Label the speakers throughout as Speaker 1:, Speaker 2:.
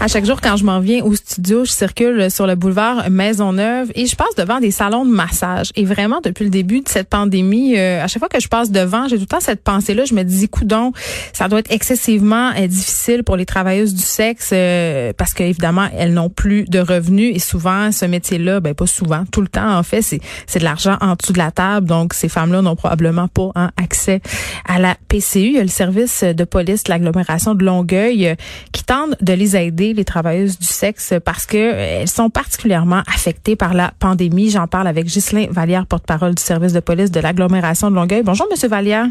Speaker 1: À chaque jour, quand je m'en viens au studio, je circule sur le boulevard Maisonneuve et je passe devant des salons de massage. Et vraiment, depuis le début de cette pandémie, euh, à chaque fois que je passe devant, j'ai tout le temps cette pensée-là. Je me dis, coudon, ça doit être excessivement euh, difficile pour les travailleuses du sexe euh, parce qu'évidemment, elles n'ont plus de revenus et souvent, ce métier-là, ben pas souvent, tout le temps, en fait, c'est c'est de l'argent en dessous de la table. Donc, ces femmes-là n'ont probablement pas hein, accès à la PCU. Il y a le service de police de l'agglomération de Longueuil qui tente de les aider les travailleuses du sexe parce que euh, elles sont particulièrement affectées par la pandémie. J'en parle avec Ghislain Vallière, porte-parole du service de police de l'agglomération de Longueuil. Bonjour, Monsieur Vallière.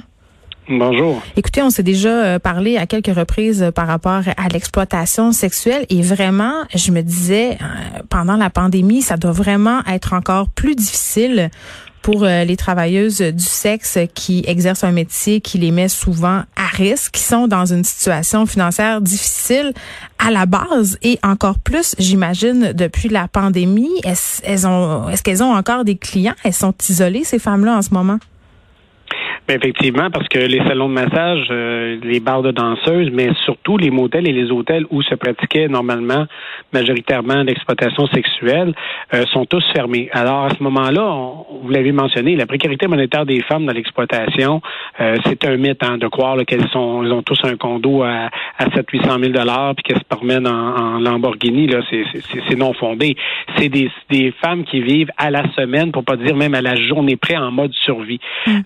Speaker 2: Bonjour.
Speaker 1: Écoutez, on s'est déjà euh, parlé à quelques reprises par rapport à l'exploitation sexuelle et vraiment, je me disais, euh, pendant la pandémie, ça doit vraiment être encore plus difficile pour euh, les travailleuses du sexe qui exercent un métier qui les met souvent à risque, qui sont dans une situation financière difficile à la base et encore plus, j'imagine, depuis la pandémie. Est-ce, elles ont, est-ce qu'elles ont encore des clients? Elles sont isolées, ces femmes-là, en ce moment?
Speaker 2: Ben, effectivement, parce que les salons de massage, euh, les bars de danseuses, mais surtout les motels et les hôtels où se pratiquait normalement majoritairement l'exploitation sexuelle, euh, sont tous fermés. Alors à ce moment-là, vous l'avez mentionné, la précarité monétaire des femmes dans l'exploitation, euh, c'est un mythe hein, de croire qu'elles sont, elles ont tous un condo à, à 700-800 000 dollars puis qu'elles se promènent en, en Lamborghini. Là, c'est non fondé. C'est des, des femmes qui vivent à la semaine, pour pas dire même à la journée près, en mode survie. Mm.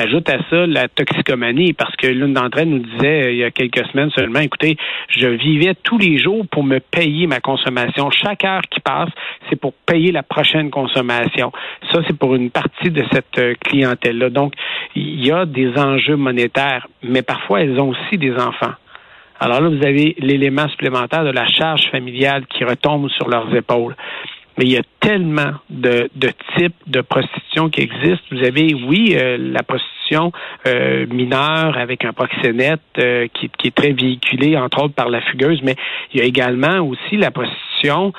Speaker 2: Ajoute à ça la toxicomanie, parce que l'une d'entre elles nous disait euh, il y a quelques semaines seulement, écoutez, je vivais tous les jours pour me payer ma consommation. Chaque heure qui passe, c'est pour payer la prochaine consommation. Ça, c'est pour une partie de cette euh, clientèle-là. Donc, il y a des enjeux monétaires, mais parfois, elles ont aussi des enfants. Alors là, vous avez l'élément supplémentaire de la charge familiale qui retombe sur leurs épaules mais il y a tellement de, de types de prostitution qui existent. Vous avez, oui, euh, la prostitution euh, mineure avec un proxénète euh, qui, qui, est très véhiculée, entre autres, par la fugueuse, mais il y a également aussi la prostitution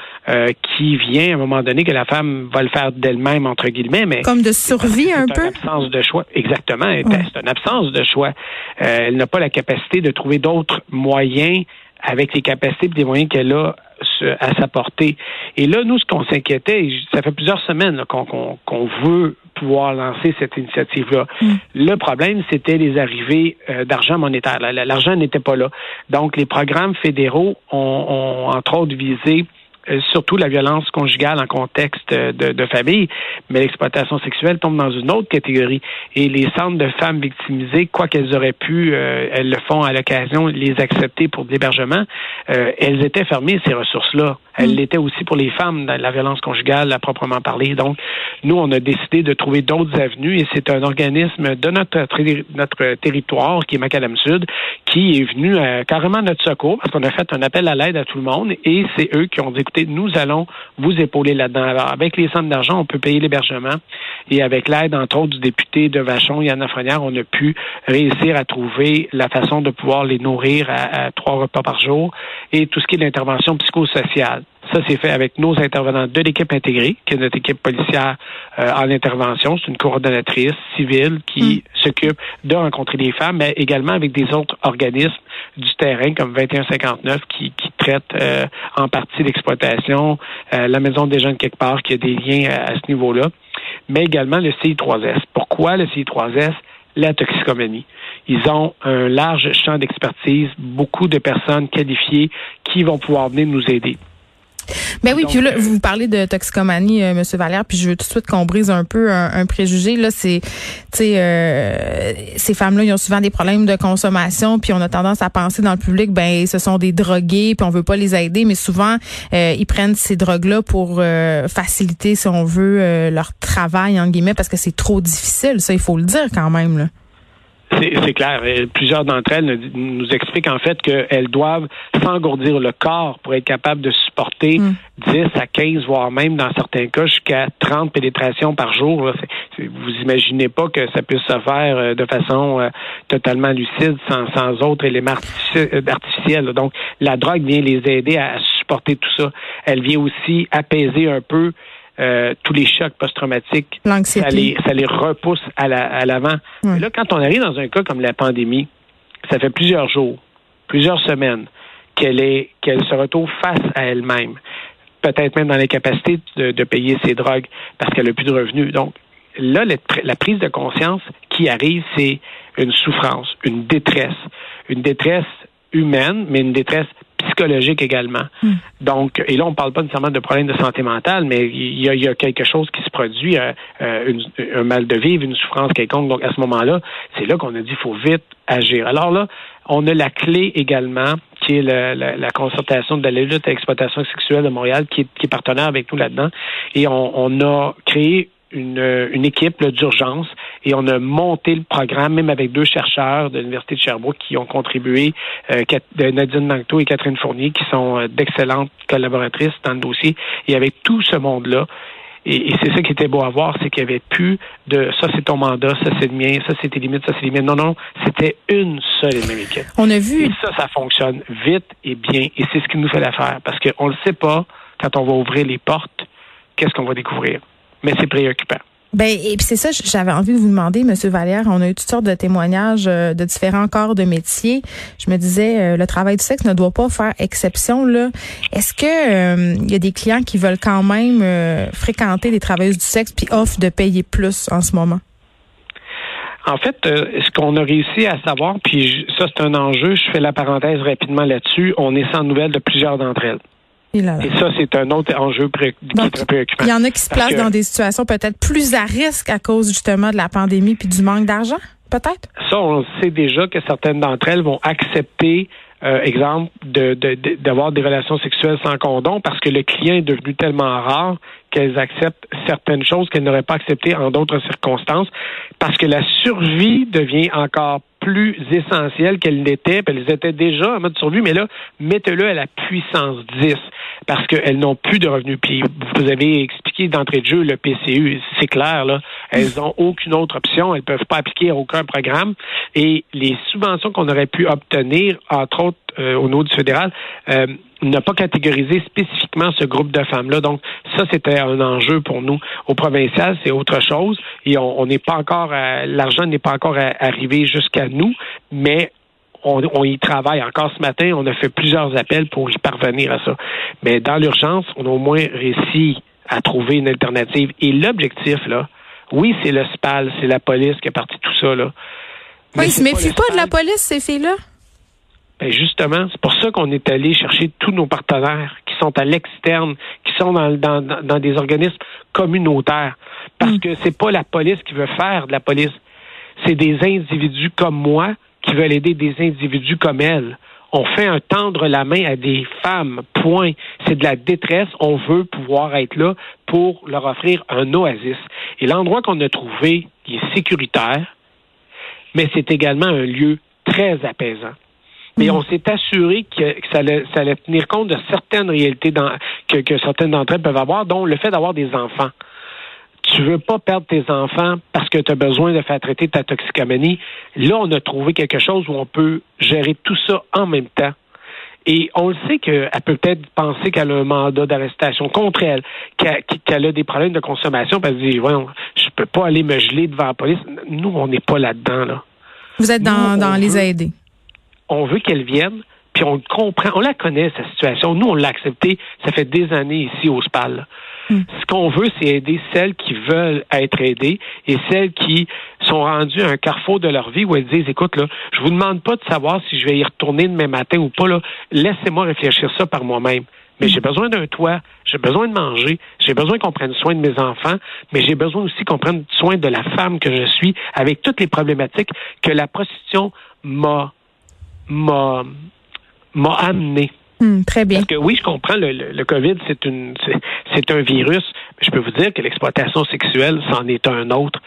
Speaker 2: qui vient à un moment donné que la femme va le faire d'elle-même, entre guillemets. mais
Speaker 1: Comme de survie un peu?
Speaker 2: C'est une absence de choix. Exactement. C'est une absence de choix. elle n'a pas la capacité de trouver d'autres moyens avec les capacités et les moyens qu'elle a à sa portée. Et là, nous, ce qu'on s'inquiétait, ça fait plusieurs semaines qu'on veut pouvoir lancer cette initiative-là. Mm. Le problème, c'était les arrivées euh, d'argent monétaire. L'argent n'était pas là. Donc, les programmes fédéraux ont, ont entre autres visé surtout la violence conjugale en contexte de, de famille, mais l'exploitation sexuelle tombe dans une autre catégorie. Et les centres de femmes victimisées, quoi qu'elles auraient pu, euh, elles le font à l'occasion, les accepter pour de l'hébergement, euh, elles étaient fermées, ces ressources-là. Elles mm. l'étaient aussi pour les femmes dans la violence conjugale à proprement parler. Donc, nous, on a décidé de trouver d'autres avenues et c'est un organisme de notre, notre territoire, qui est Macadam Sud, qui est venu carrément à notre secours parce qu'on a fait un appel à l'aide à tout le monde et c'est eux qui ont dit nous allons vous épauler là-dedans. Alors, avec les centres d'argent, on peut payer l'hébergement et avec l'aide, entre autres, du député de Vachon, Yann Lafrenière, on a pu réussir à trouver la façon de pouvoir les nourrir à, trois repas par jour et tout ce qui est l'intervention psychosociale. Ça, c'est fait avec nos intervenants de l'équipe intégrée, qui est notre équipe policière euh, en intervention. C'est une coordonnatrice civile qui mm. s'occupe de rencontrer les femmes, mais également avec des autres organismes du terrain comme 2159 qui, qui traite euh, en partie l'exploitation, euh, la maison des jeunes quelque part qui a des liens à, ce niveau-là, mais également le CI3S. Pourquoi le CI3S? La toxicomanie. Ils ont un large champ d'expertise, beaucoup de personnes qualifiées qui vont pouvoir venir nous aider.
Speaker 1: Ben oui, puis là, vous parlez de toxicomanie, euh, Monsieur Valère, puis je veux tout de suite qu'on brise un peu un, préjugé. Là, c'est, tu sais, euh, ces femmes-là, ils ont souvent des problèmes de consommation, puis on a tendance à penser dans le public, ben, ce sont des drogués, puis on veut pas les aider, mais souvent, euh, ils prennent ces drogues-là pour euh, faciliter, si on veut, leur travail en guillemets, parce que c'est trop difficile. Ça, il faut le dire quand même. Là.
Speaker 2: C'est clair. plusieurs d'entre elles nous expliquent en fait qu'elles doivent s'engourdir le corps pour être capables de supporter 10 hmm. à 15, voire même dans certains cas jusqu'à 30 pénétrations par jour. Vous imaginez pas que ça puisse se faire euh, de façon euh, totalement lucide sans, sans autres éléments euh, artificiels. Donc, la drogue vient les aider à supporter tout ça. Elle vient aussi apaiser un peu euh, tous les chocs post-traumatiques, ça les, ça les repousse à l'avant. La, Là, quand on arrive dans un cas comme la pandémie, ça fait plusieurs jours, plusieurs semaines qu'elle est qu'elle se retrouve face à elle-même, peut-être même dans l'incapacité de, de payer ses drogues parce qu'elle n'a plus de revenus. Donc là, la prise de conscience qui arrive, c'est une souffrance, une détresse, une détresse humaine, mais une détresse psychologique également. Hmm. Donc, et là, on ne parle pas nécessairement de problèmes de santé mentale, mais il y a, quelque chose qui se produit, euh, euh, un mal de vivre, une souffrance quelconque. Donc, à ce moment-là, c'est là qu'on a dit qu'il faut vite agir. Alors là, on a la clé également, qui est la, concertation de la lutte à l'exploitation sexuelle de Montréal, qui est, partenaire avec nous là-dedans. Et on a créé une, une équipe d'urgence et on a monté le programme, même avec deux chercheurs de l'Université de Sherbrooke qui ont contribué, euh, Nadine Nancto et Catherine Fournier, qui sont euh, d'excellentes collaboratrices dans le dossier. Et avec tout ce monde-là, et, c'est ça qui était beau à voir, c'est qu'il n'y avait plus de ça c'est ton mandat, ça c'est le mien, ça c'est tes limites, ça c'est les miennes. Non, non, c'était une seule et même équipe.
Speaker 1: On a vu.
Speaker 2: Et ça, ça fonctionne vite et bien. Et c'est ce qui nous fait l'affaire. Parce qu'on ne le sait pas quand on va ouvrir les portes, qu'est-ce qu'on va découvrir? Mais c'est préoccupant.
Speaker 1: Ben et puis c'est ça, j'avais envie de vous demander, Monsieur Vallière, on a eu toutes sortes de témoignages euh, de différents corps de métiers. Je me disais, euh, le travail du sexe ne doit pas faire exception là. Est-ce que euh, il y a des clients qui veulent quand même fréquenter des travailleuses du sexe puis offrent de payer plus en ce moment?
Speaker 2: En fait, ce qu'on a réussi à savoir, puis ça c'est un enjeu, je fais la parenthèse rapidement là-dessus, on est sans nouvelles de plusieurs d'entre elles. Et, ça, c'est un autre enjeu pré qui est très préoccupant.
Speaker 1: Il y en a qui se placent dans des situations peut-être plus à risque à cause justement de la pandémie puis du manque d'argent, peut-être?
Speaker 2: Ça, on sait déjà que certaines d'entre elles vont accepter euh, exemple, d'avoir de, des relations sexuelles sans condom parce que le client est devenu tellement rare qu'elles acceptent certaines choses qu'elles n'auraient pas acceptées en d'autres circonstances parce que la survie devient encore plus essentielle qu'elle n'était. Elles étaient déjà en mode survie, mais là, mettez-le à la puissance 10 parce qu'elles n'ont plus de revenus. Puis vous avez d'entrée de jeu le PCU, c'est clair, là. Elles n'ont aucune autre option, elles peuvent pas appliquer aucun programme. Et les subventions qu'on aurait pu obtenir, entre autres euh, au niveau du fédéral, euh, n'a pas catégorisé spécifiquement ce groupe de femmes-là. Donc, ça, c'était un enjeu pour nous. Au provincial, c'est autre chose. Et on n'est pas encore, l'argent n'est pas encore arrivé jusqu'à nous, mais on, on, y travaille encore ce matin. On a fait plusieurs appels pour y parvenir à ça. Mais dans l'urgence, on a au moins réussi à trouver une alternative. Et l'objectif, là, oui, c'est le SPAL, c'est la police qui a parti tout ça, là.
Speaker 1: oui, ils se méfient pas, de la police, ces filles-là?
Speaker 2: Ben justement, c'est pour ça qu'on est allé chercher tous nos partenaires qui sont à l'externe, qui sont dans, dans, dans, des organismes communautaires. Parce mm. que c'est pas la police qui veut faire de la police. C'est des individus comme moi qui veulent aider des individus comme elle. On fait un tendre la main à des femmes, point. C'est de la détresse. On veut pouvoir être là pour leur offrir un oasis. Et l'endroit qu'on a trouvé, qui est sécuritaire, mais c'est également un lieu très apaisant. Mais mm. on s'est assuré que, ça, allait, tenir compte de certaines réalités que, certaines d'entre elles peuvent avoir, dont le fait d'avoir des enfants tu veux pas perdre tes enfants parce que tu as besoin de faire traiter ta toxicomanie. Là, on a trouvé quelque chose où on peut gérer tout ça en même temps. Et on le sait qu'elle peut peut-être penser qu'elle a un mandat d'arrestation contre elle, qu'elle a des problèmes de consommation, parce qu'elle dit, ouais, je peux pas aller me geler devant la police. Nous, on n'est pas là-dedans, là.
Speaker 1: Vous êtes dans, dans les aider
Speaker 2: on veut qu'elle vienne, puis on comprend, on la connaît, sa situation. Nous, on l'a accepté, ça fait des années ici au SPAL. Hmm. Ce qu'on veut, c'est aider celles qui veulent être aidées et celles qui sont rendues à un carrefour de leur vie où elles disent, écoute, là, je vous demande pas de savoir si je vais y retourner demain matin ou pas, là. Laissez-moi réfléchir ça par moi-même. Mais j'ai besoin d'un toit, j'ai besoin de manger, j'ai besoin qu'on prenne soin de mes enfants, mais j'ai besoin aussi qu'on prenne soin de la femme que je suis avec toutes les problématiques que la prostitution m'a m'a m'a amené.
Speaker 1: Hmm, très bien.
Speaker 2: Parce que oui, je comprends, le, le, COVID, c'est une c'est un virus. Mais je peux vous dire que l'exploitation sexuelle, c'en est un autre.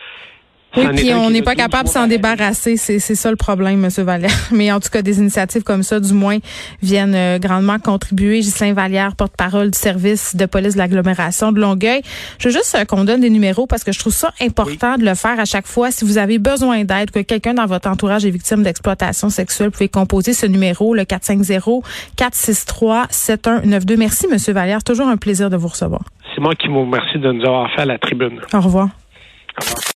Speaker 1: Oui, puis on n'est pas capable de s'en débarrasser. C'est, c'est ça le problème, Monsieur Valère. Mais en tout cas, des initiatives comme ça, du moins, viennent euh, grandement contribuer. Ghislain Vallière, porte-parole du service de police de l'agglomération de Longueuil. Je veux juste euh, qu'on donne des numéros parce que je trouve ça important de le faire à chaque fois. Si vous avez besoin d'aide, que quelqu'un dans votre entourage est victime d'exploitation sexuelle, vous pouvez composer ce numéro, le 450-463-7192. Merci, Monsieur Vallière. Toujours un plaisir de vous recevoir.
Speaker 2: C'est moi qui vous remercie de nous avoir fait à la tribune.
Speaker 1: Au revoir.
Speaker 2: Au revoir.